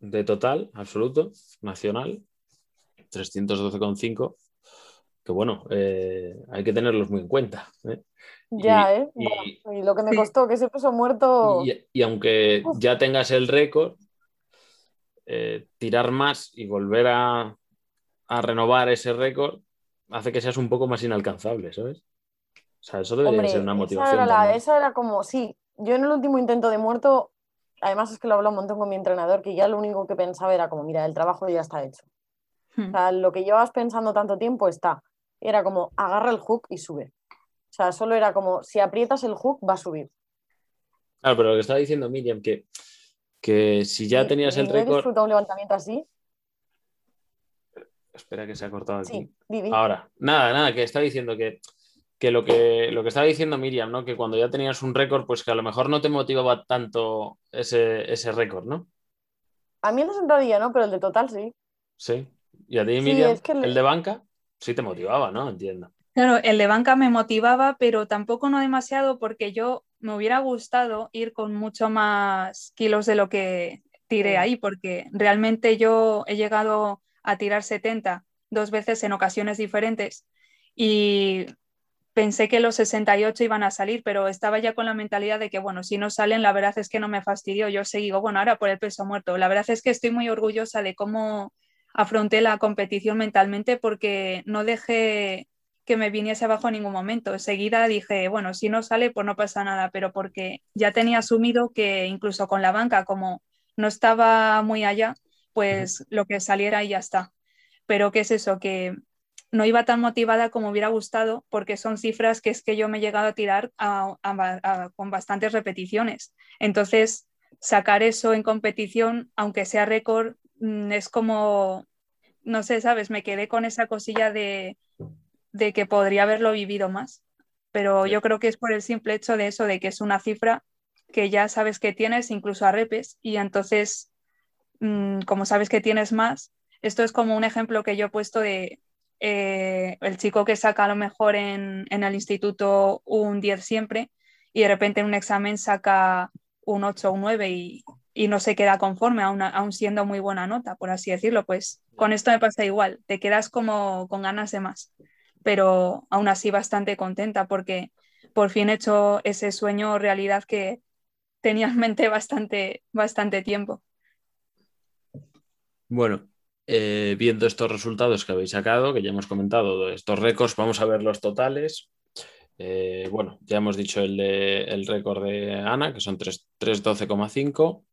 de total absoluto, nacional, 312,5, que bueno, eh, hay que tenerlos muy en cuenta. ¿eh? Ya, ¿eh? y- Bueno, y lo que me costó que ese peso muerto. Y, y aunque Uf. ya tengas el récord, eh, tirar más y volver a, a renovar ese récord hace que seas un poco más inalcanzable, ¿sabes? O sea, eso debería Hombre, ser una esa motivación. era, la- también. esa era como, sí, yo en el último intento de muerto, además es que lo hablo un montón con mi entrenador, que ya lo único que pensaba era como, mira, el trabajo ya está hecho. O Hmm. sea, lo que llevas pensando tanto tiempo está. Era como, agarra el hook y sube. O sea, solo era como, si aprietas el hook, va a subir. Claro, pero lo que estaba diciendo Miriam, que que si ya tenías el he récord... disfrutado un levantamiento así. Espera que se ha cortado aquí. Sí. Ahora, nada, nada, que estaba diciendo que, que, lo que lo que estaba diciendo Miriam, ¿no? Que cuando ya tenías un récord, pues que a lo mejor no te motivaba tanto ese, ese récord, ¿no? A mí el de sentadilla no, pero el de total sí. Sí. Y a ti, Sí, Miriam, es que le- el de banca, sí te motivaba, ¿no? Entiendo. Claro, el de banca me motivaba, pero tampoco no demasiado porque yo me hubiera gustado ir con mucho más kilos de lo que tiré ahí, porque realmente yo he llegado a tirar 70 dos veces en ocasiones diferentes y pensé que los 68 iban a salir, pero estaba ya con la mentalidad de que, bueno, si no salen, la verdad es que no me fastidio, yo seguí, bueno, ahora por el peso muerto. La verdad es que estoy muy orgullosa de cómo afronté la competición mentalmente porque no dejé que me viniese abajo en ningún momento. Enseguida dije, bueno, si no sale, pues no pasa nada, pero porque ya tenía asumido que incluso con la banca, como no estaba muy allá, pues lo que saliera y ya está. Pero ¿qué es eso? Que no iba tan motivada como hubiera gustado porque son cifras que es que yo me he llegado a tirar a- a- a- con bastantes repeticiones. Entonces, sacar eso en competición, aunque sea récord, mm, es como, no sé, ¿sabes? Me quedé con esa cosilla de, de que podría haberlo vivido más. Pero yo creo que es por el simple hecho de eso, de que es una cifra que ya sabes que tienes, incluso a repes, y entonces, mm, como sabes que tienes más, esto es como un ejemplo que yo he puesto de eh, el chico que saca a lo mejor en, en el instituto un 10 siempre y de repente en un examen saca un 8 o un 9 y, y no se queda conforme, aún, aún siendo muy buena nota, por así decirlo. Pues con esto me pasa igual, te quedas como con ganas de más, pero aún así bastante contenta porque por fin he hecho ese sueño realidad que tenía en mente bastante, bastante tiempo. Bueno, eh, viendo estos resultados que habéis sacado, que ya hemos comentado, estos récords, vamos a ver los totales. Eh, bueno, ya hemos dicho el, el récord de Ana, que son 3 312,5,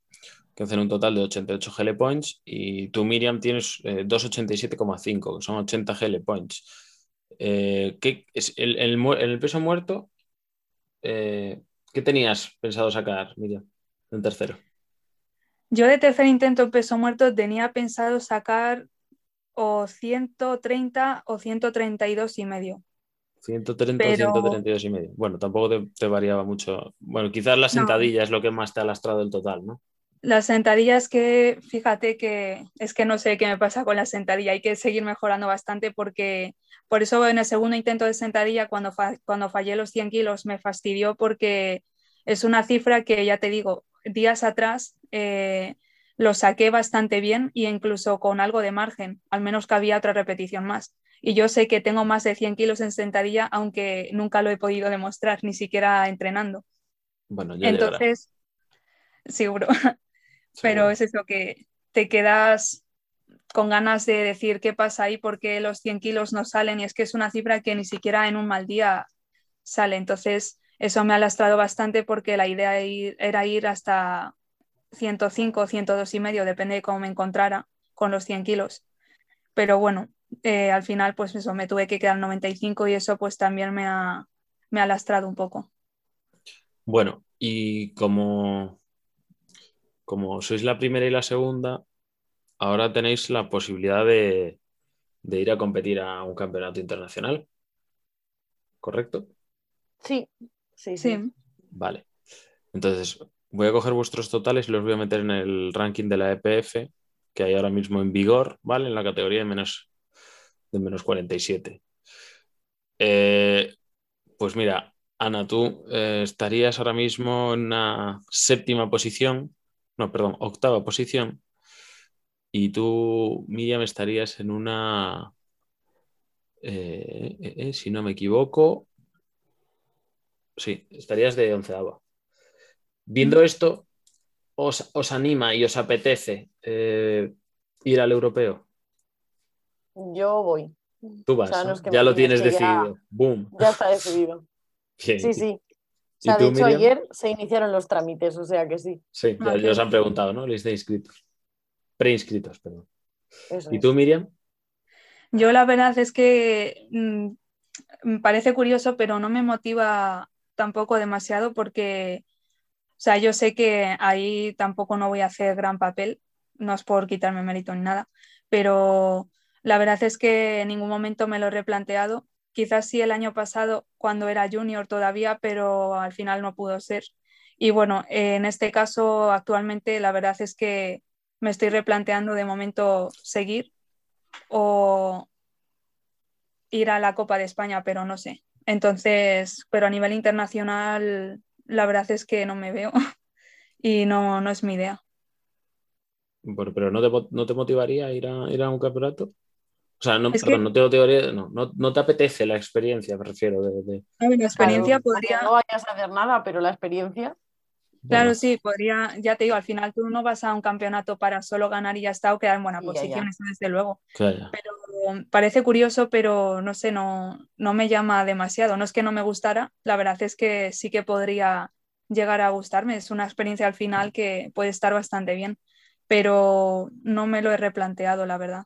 que hacen un total de 88 GL points, y tú, Miriam, tienes eh, 287,5, que son 80 GL points. Eh, ¿qué es el, el, el, peso muerto? Eh, ¿Qué tenías pensado sacar, Miriam, en tercero? Yo de tercer intento en peso muerto tenía pensado sacar o 130 o 132 y medio. 130 o Pero- 132 y medio. Bueno, tampoco te, te variaba mucho. Bueno, quizás la sentadilla es lo que más te ha lastrado el total, ¿no? Las sentadillas que, fíjate que es que no sé qué me pasa con la sentadilla, hay que seguir mejorando bastante porque por eso en el segundo intento de sentadilla, cuando, fa- cuando fallé los 100 kilos, me fastidió porque es una cifra que ya te digo, días atrás eh, lo saqué bastante bien e incluso con algo de margen, al menos que había otra repetición más. Y yo sé que tengo más de 100 kilos en sentadilla, aunque nunca lo he podido demostrar, ni siquiera entrenando. Bueno, ya llegará, Entonces, seguro. seguro. Pero es eso que te quedas con ganas de decir qué pasa ahí, porque los 100 kilos no salen y es que es una cifra que ni siquiera en un mal día sale. Entonces, eso me ha lastrado bastante porque la idea era ir hasta 105, 102 y medio, depende de cómo me encontrara con los 100 kilos. Pero bueno, eh, al final pues eso, me tuve que quedar 95 y eso pues también me ha, me ha lastrado un poco. Bueno, y como, como sois la primera y la segunda, ahora tenéis la posibilidad de, de ir a competir a un campeonato internacional. ¿Correcto? Sí, sí, sí. Vale. Entonces, voy a coger vuestros totales y los voy a meter en el ranking de la EPF que hay ahora mismo en vigor, ¿vale? En la categoría de menos, de menos 47. Eh, pues mira, Ana, tú eh, estarías ahora mismo en una séptima posición, no, perdón, octava posición, y tú, Miriam, estarías en una, eh, eh, eh, si no me equivoco, sí, estarías de onceava. Viendo esto, ¿os, os anima y os apetece eh, ir al europeo? Yo voy. Tú vas, O sea, no ¿no? es que ya lo tienes que ya- decidido. Boom. Ya está decidido. Bien. Sí, sí. O ¿Y sea, tú, de hecho, Miriam? ayer se iniciaron los trámites, o sea que sí. Sí, ya, os han preguntado, ¿no? Lista de inscritos. Preinscritos, perdón. Eso ¿Y es. tú, Miriam? Yo la verdad es que mm, me parece curioso, pero no me motiva tampoco demasiado porque O sea, yo sé que ahí tampoco no voy a hacer gran papel, no es por quitarme mérito ni nada, pero la verdad es que en ningún momento me lo he replanteado. Quizás sí el año pasado cuando era junior todavía, pero al final no pudo ser. Y bueno, en este caso actualmente la verdad es que me estoy replanteando de momento seguir o ir a la Copa de España, pero no sé. Entonces, pero a nivel internacional, la verdad es que no me veo y no, no es mi idea. pero ¿no te, no te motivaría ir a, ir a un campeonato? O sea, no, perdón, no, te motivaría, no, no, te apetece la experiencia, me refiero. De, la experiencia podría. No vayas a hacer nada, pero la experiencia. Claro, sí, podría, ya te digo, al final tú no vas a un campeonato para solo ganar y ya está o quedar en buena posición, desde luego. Pero parece curioso, pero no sé, no, no me llama demasiado. No es que no me gustara, la verdad es que sí que podría llegar a gustarme. Es una experiencia al final que puede estar bastante bien, pero no me lo he replanteado, la verdad.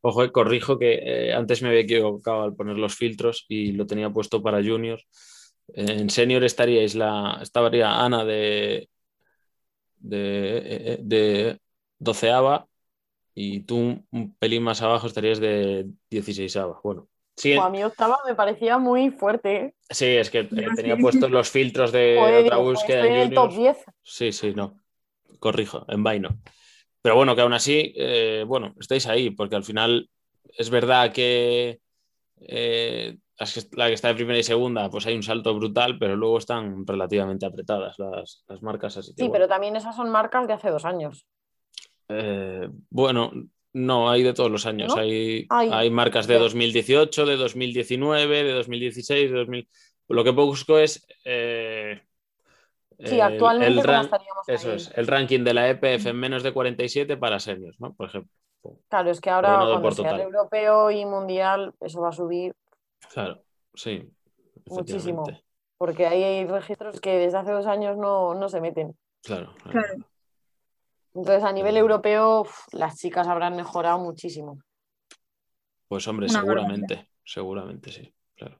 Ojo, eh, corrijo que eh, antes me había equivocado al poner los filtros y lo tenía puesto para junior en senior estaríais la, estaría Ana de, de, de doceava y tú un pelín más abajo estarías de 16 Bueno, sí. a mí octava me parecía muy fuerte. ¿eh? Sí, es que eh, tenía puestos los filtros de otra búsqueda. en el top 10. Sí, sí, no. Corrijo, en vaino. Pero bueno, que aún así, eh, bueno, estáis ahí, porque al final es verdad que la que está de primera y segunda, pues hay un salto brutal, pero luego están relativamente apretadas las, marcas. Así sí, pero también esas son marcas de hace dos años. Eh, bueno, no, hay de todos los años. Hay, hay, marcas de 2018, de 2019, de 2016, de 2000. Lo que busco es. Eh, sí, actualmente el, eso es, el ranking de la EPF en menos de 47 para seniors, ¿no? Por ejemplo. Claro, es que ahora cuando sea el europeo y mundial, eso va a subir Claro, sí. Muchísimo. Porque hay registros que desde hace dos años no, se meten. Claro, claro. Entonces, a nivel europeo, las chicas habrán mejorado muchísimo. Pues hombre, seguramente, seguramente sí, claro.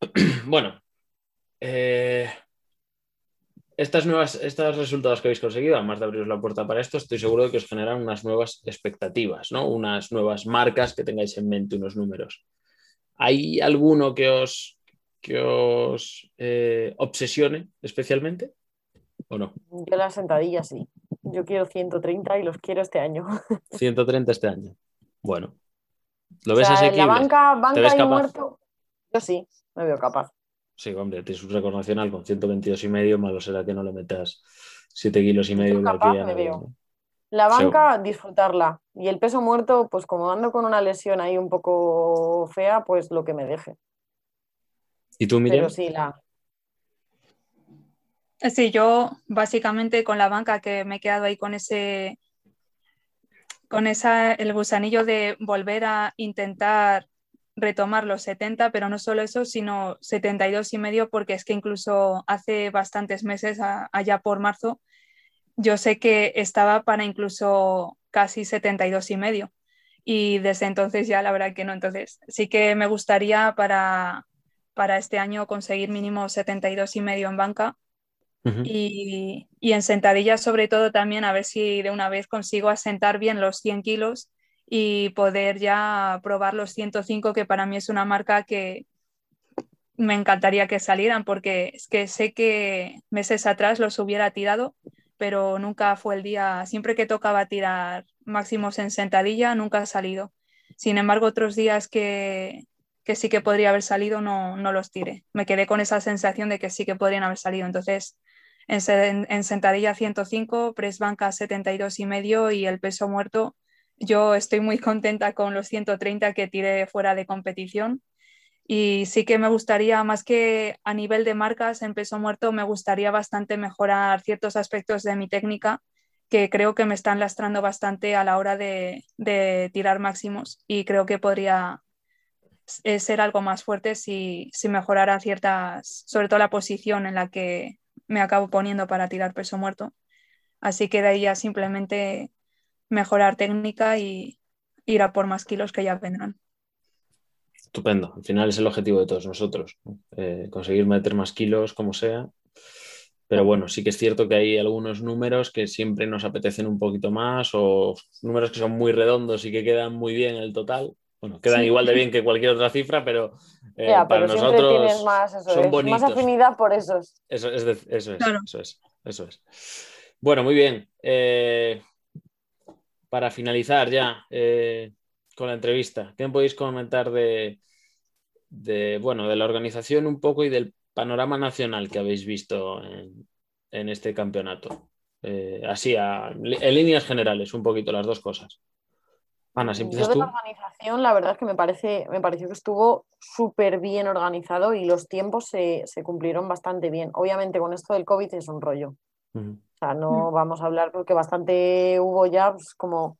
bueno, eh, estas nuevas, estos resultados que habéis conseguido, además de abriros la puerta para esto, estoy seguro de que os generan unas nuevas expectativas, ¿no? Unas nuevas marcas que tengáis en mente, unos números. ¿Hay alguno que os, que os eh, obsesione especialmente? ¿O no? Yo la sentadilla sí. Yo quiero 130 y los quiero este año. 130 este año. Bueno. ¿Lo ves asequible? La banca, banca y muerto. Yo sí, me veo capaz. Sí, hombre, tienes un récord nacional con 122 y medio, malo será que no le metas 7 kilos y medio. Capaz, me veo. La banca, disfrutarla. Y el peso muerto, pues como ando con una lesión ahí un poco fea, pues lo que me deje. ¿Y tú, Miriam? Pero sí, la... Sí, yo básicamente con la banca que me he quedado ahí con ese, con esa, el gusanillo de volver a intentar retomar los 70, pero no solo eso, sino 72 y medio, porque es que incluso hace bastantes meses, allá por marzo, yo sé que estaba para incluso casi 72 y medio. Y desde entonces ya la verdad que no. Entonces sí que me gustaría para, para este año conseguir mínimo 72 y medio en banca. Y, y, en sentadillas sobre todo también a ver si de una vez consigo asentar bien los 100 kilos y poder ya probar los 105 que para mí es una marca que me encantaría que salieran porque es que sé que meses atrás los hubiera tirado pero nunca fue el día, siempre que tocaba tirar máximos en sentadilla, nunca ha salido. Sin embargo, otros días que, que sí que podría haber salido, no, no, los tiré. Me quedé con esa sensación de que sí que podrían haber salido. Entonces, en, en sentadilla 105, press banca 72 y medio y el peso muerto, yo estoy muy contenta con los 130 que tiré fuera de competición. Y sí que me gustaría, más que a nivel de marcas en peso muerto, me gustaría bastante mejorar ciertos aspectos de mi técnica que creo que me están lastrando bastante a la hora de, tirar máximos. Y creo que podría eh, ser algo más fuerte si, si mejorara ciertas, sobre todo la posición en la que me acabo poniendo para tirar peso muerto. Así que de ahí ya simplemente mejorar técnica y ir a por más kilos que ya vendrán. Estupendo. Al final es el objetivo de todos nosotros. Eh, conseguir meter más kilos, como sea. Pero bueno, sí que es cierto que hay algunos números que siempre nos apetecen un poquito más o números que son muy redondos y que quedan muy bien en el total. Bueno, quedan igual de bien que cualquier otra cifra, pero, eh, para nosotros tienes más, son bonitos. más afinidad por esos. Eso, es, eso, es, eso, es, eso es. Bueno, muy bien. Eh, para finalizar ya eh, con la entrevista, ¿qué me podéis comentar de, de, bueno, de la organización un poco y del panorama nacional que habéis visto en, este campeonato? Eh, así, en líneas generales, un poquito las dos cosas. Ana, si empiezas Yo de la organización, la verdad es que me, parece, me pareció que estuvo súper bien organizado y los tiempos se, cumplieron bastante bien. Obviamente con esto del COVID es un rollo. O sea, no mm. vamos a hablar porque bastante hubo ya pues, como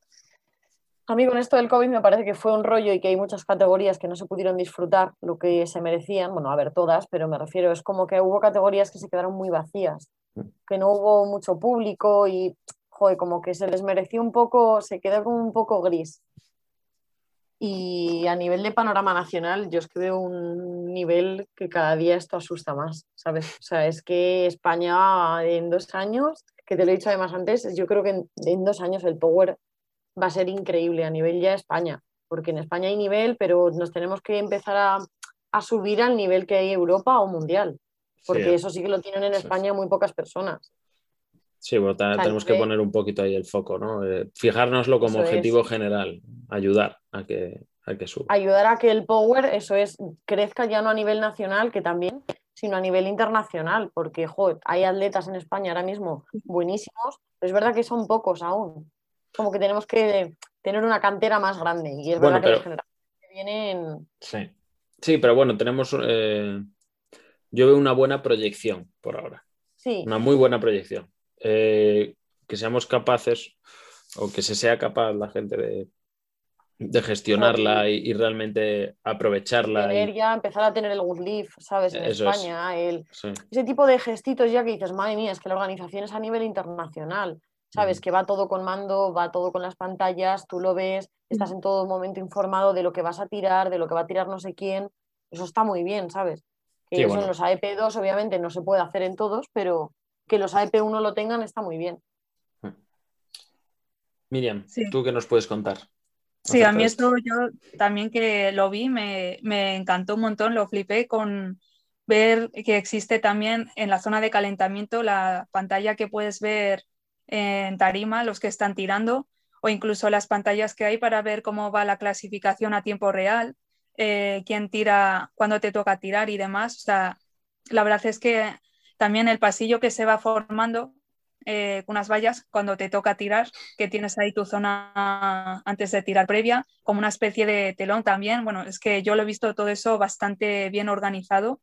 a mí con esto del COVID me parece que fue un rollo y que hay muchas categorías que no se pudieron disfrutar lo que se merecían. Bueno, a ver, todas, pero me refiero, es como que hubo categorías que se quedaron muy vacías, mm. que no hubo mucho público y, joder, como que se les mereció un poco, se quedó como un poco gris. Y a nivel de panorama nacional, yo es que veo un nivel que cada día esto asusta más, ¿sabes? O sea, es que España en dos años, que te lo he dicho además antes, yo creo que en, en dos años el Power va a ser increíble a nivel ya España, porque en España hay nivel, pero nos tenemos que empezar a, subir al nivel que hay Europa o mundial, porque eso sí que lo tienen en España muy pocas personas. Sí, bueno, tenemos que poner un poquito ahí el foco, ¿no? Eh, fijárnoslo como objetivo general, ayudar a que, a que suba. Ayudar a que el power, eso es, crezca ya no a nivel nacional, que también, sino a nivel internacional, porque hay atletas en España ahora mismo buenísimos, pero es verdad que son pocos aún como que tenemos que tener una cantera más grande. Y es verdad que las generaciones que vienen. Sí. Sí, pero bueno, tenemos. Eh, yo veo una buena proyección por ahora. Sí. Una muy buena proyección. Eh, que seamos capaces o que se sea capaz la gente de, de gestionarla y, realmente aprovecharla. Tener ya, empezar a tener el good live, ¿sabes? En España, el... ese tipo de gestitos ya que dices, madre mía, es que la organización es a nivel internacional. ¿sabes? Que va todo con mando, va todo con las pantallas, tú lo ves, estás en todo momento informado de lo que vas a tirar, de lo que va a tirar no sé quién. Eso está muy bien, ¿sabes? Que eso en los AEP2 obviamente no se puede hacer en todos, pero que los AEP1 lo tengan está muy bien. Mm. Miriam, ¿tú qué nos puedes contar? Sí, a mí esto yo también que lo vi me, me encantó un montón, lo flipé con ver que existe también en la zona de calentamiento la pantalla que puedes ver en tarima, los que están tirando, o incluso las pantallas que hay para ver cómo va la clasificación a tiempo real, eh, quién tira, cuándo te toca tirar y demás. O sea, la verdad es que también el pasillo que se va formando eh, unas vallas cuando te toca tirar, que tienes ahí tu zona antes de tirar previa, como una especie de telón también. Bueno, es que yo lo he visto todo eso bastante bien organizado.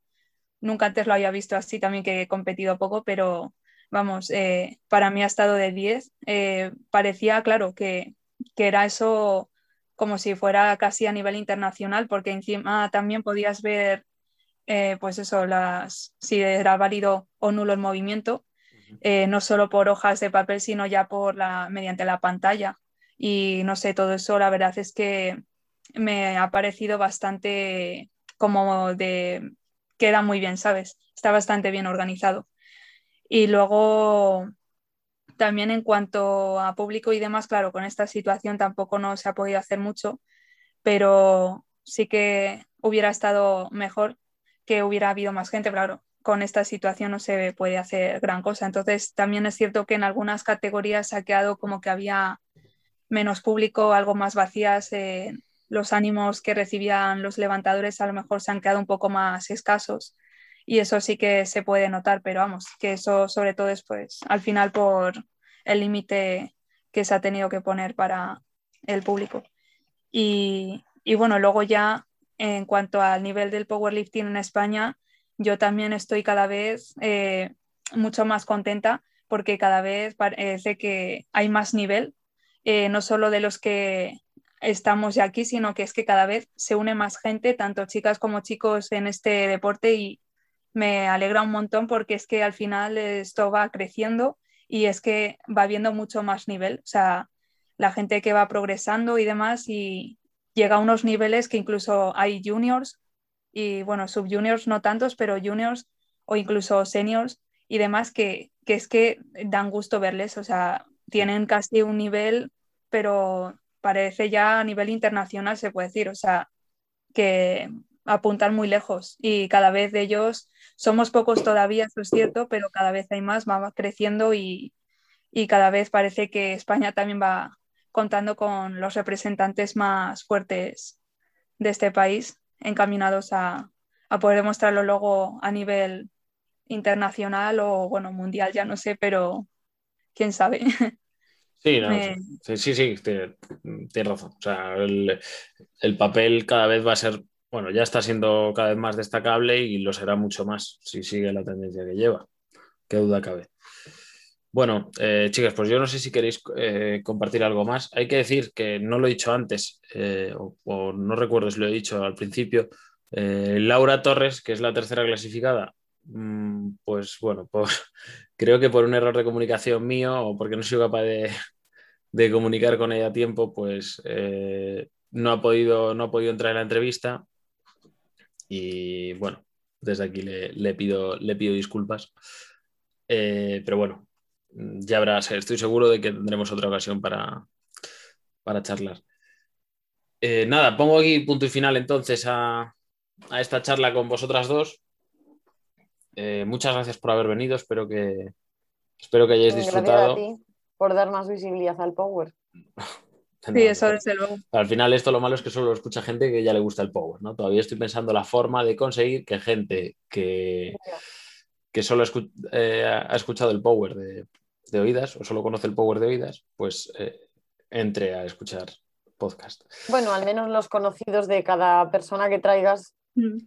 Nunca antes lo había visto así, también que he competido poco, pero vamos, eh, para mí ha estado de 10. Eh, parecía, claro, que, era eso como si fuera casi a nivel internacional, porque encima también podías ver, eh, pues eso, las, si era válido o nulo el movimiento, no solo por hojas de papel, sino ya por la, mediante la pantalla. Y no sé, todo eso la verdad es que me ha parecido bastante como de queda muy bien, ¿sabes? Está bastante bien organizado. Y luego también en cuanto a público y demás, claro, con esta situación tampoco no se ha podido hacer mucho, pero sí que hubiera estado mejor que hubiera habido más gente, claro, con esta situación no se puede hacer gran cosa. Entonces, también es cierto que en algunas categorías ha quedado como que había menos público, algo más vacías, eh, los ánimos que recibían los levantadores a lo mejor se han quedado un poco más escasos y eso sí que se puede notar, pero vamos, que eso sobre todo es pues al final por el límite que se ha tenido que poner para el público. Y, bueno, luego ya en cuanto al nivel del powerlifting en España, yo también estoy cada vez eh, mucho más contenta porque cada vez parece que hay más nivel, eh, no solo de los que estamos ya aquí, sino que es que cada vez se une más gente, tanto chicas como chicos en este deporte y, me alegra un montón porque es que al final esto va creciendo y es que va viendo mucho más nivel. O sea, la gente que va progresando y demás y llega a unos niveles que incluso hay juniors y bueno, subjuniors no tantos, pero juniors o incluso seniors y demás que, que es que dan gusto verles, o sea, tienen casi un nivel, pero parece ya a nivel internacional, se puede decir, o sea, que apuntan muy lejos y cada vez de ellos somos pocos todavía, eso es cierto, pero cada vez hay más, va creciendo y, y cada vez parece que España también va contando con los representantes más fuertes de este país, encaminados a, a poder demostrarlo luego a nivel internacional o bueno, mundial, ya no sé, pero quién sabe. Sí, no, sí, sí, sí, tienes razón. O sea, el, el, papel cada vez va a ser, bueno, ya está siendo cada vez más destacable y lo será mucho más si sigue la tendencia que lleva. Qué duda cabe. Bueno, eh, chicas, pues yo no sé si queréis eh, compartir algo más. Hay que decir que no lo he dicho antes, eh, o, no recuerdo si lo he dicho al principio. Laura Torres, que es la tercera clasificada, Mm, pues bueno, creo que por un error de comunicación mío o porque no soy capaz de, de comunicar con ella a tiempo, pues no, ha podido, no ha podido entrar en la entrevista. Y bueno, desde aquí le, le pido, le pido disculpas. Pero bueno, ya habrá, estoy seguro de que tendremos otra ocasión para, para charlar. Eh, nada, pongo aquí punto y final entonces a, a esta charla con vosotras dos. Eh, muchas gracias por haber venido. Espero que, espero que hayáis Gracias disfrutado. a ti por dar más visibilidad al Power. Sí, eso desde luego. Al final, esto lo malo es que solo lo escucha gente que ya le gusta el Power. ¿no? Todavía estoy pensando la forma de conseguir que gente que, que solo escu eh, ha escuchado el Power de, de, oídas o solo conoce el Power de oídas, pues eh, entre a escuchar podcast. Bueno, al menos los conocidos de cada persona que traigas. Mm.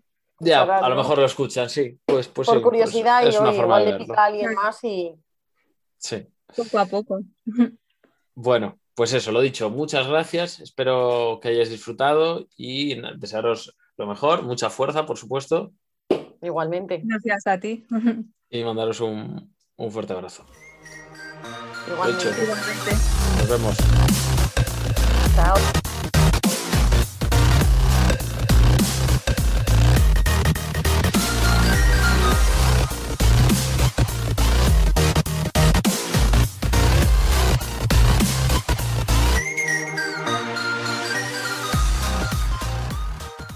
Ya, a lo mejor lo escuchan, sí. Pues, pues Por sí, curiosidad pues y es una oye, forma igual de le pica a alguien más y. Sí. Poco a poco. Bueno, pues eso, lo dicho, muchas gracias. Espero que hayáis disfrutado y desearos lo mejor, mucha fuerza, por supuesto, Igualmente. Gracias a ti. y mandaros un, un fuerte abrazo. Igualmente. Nos vemos. Chao.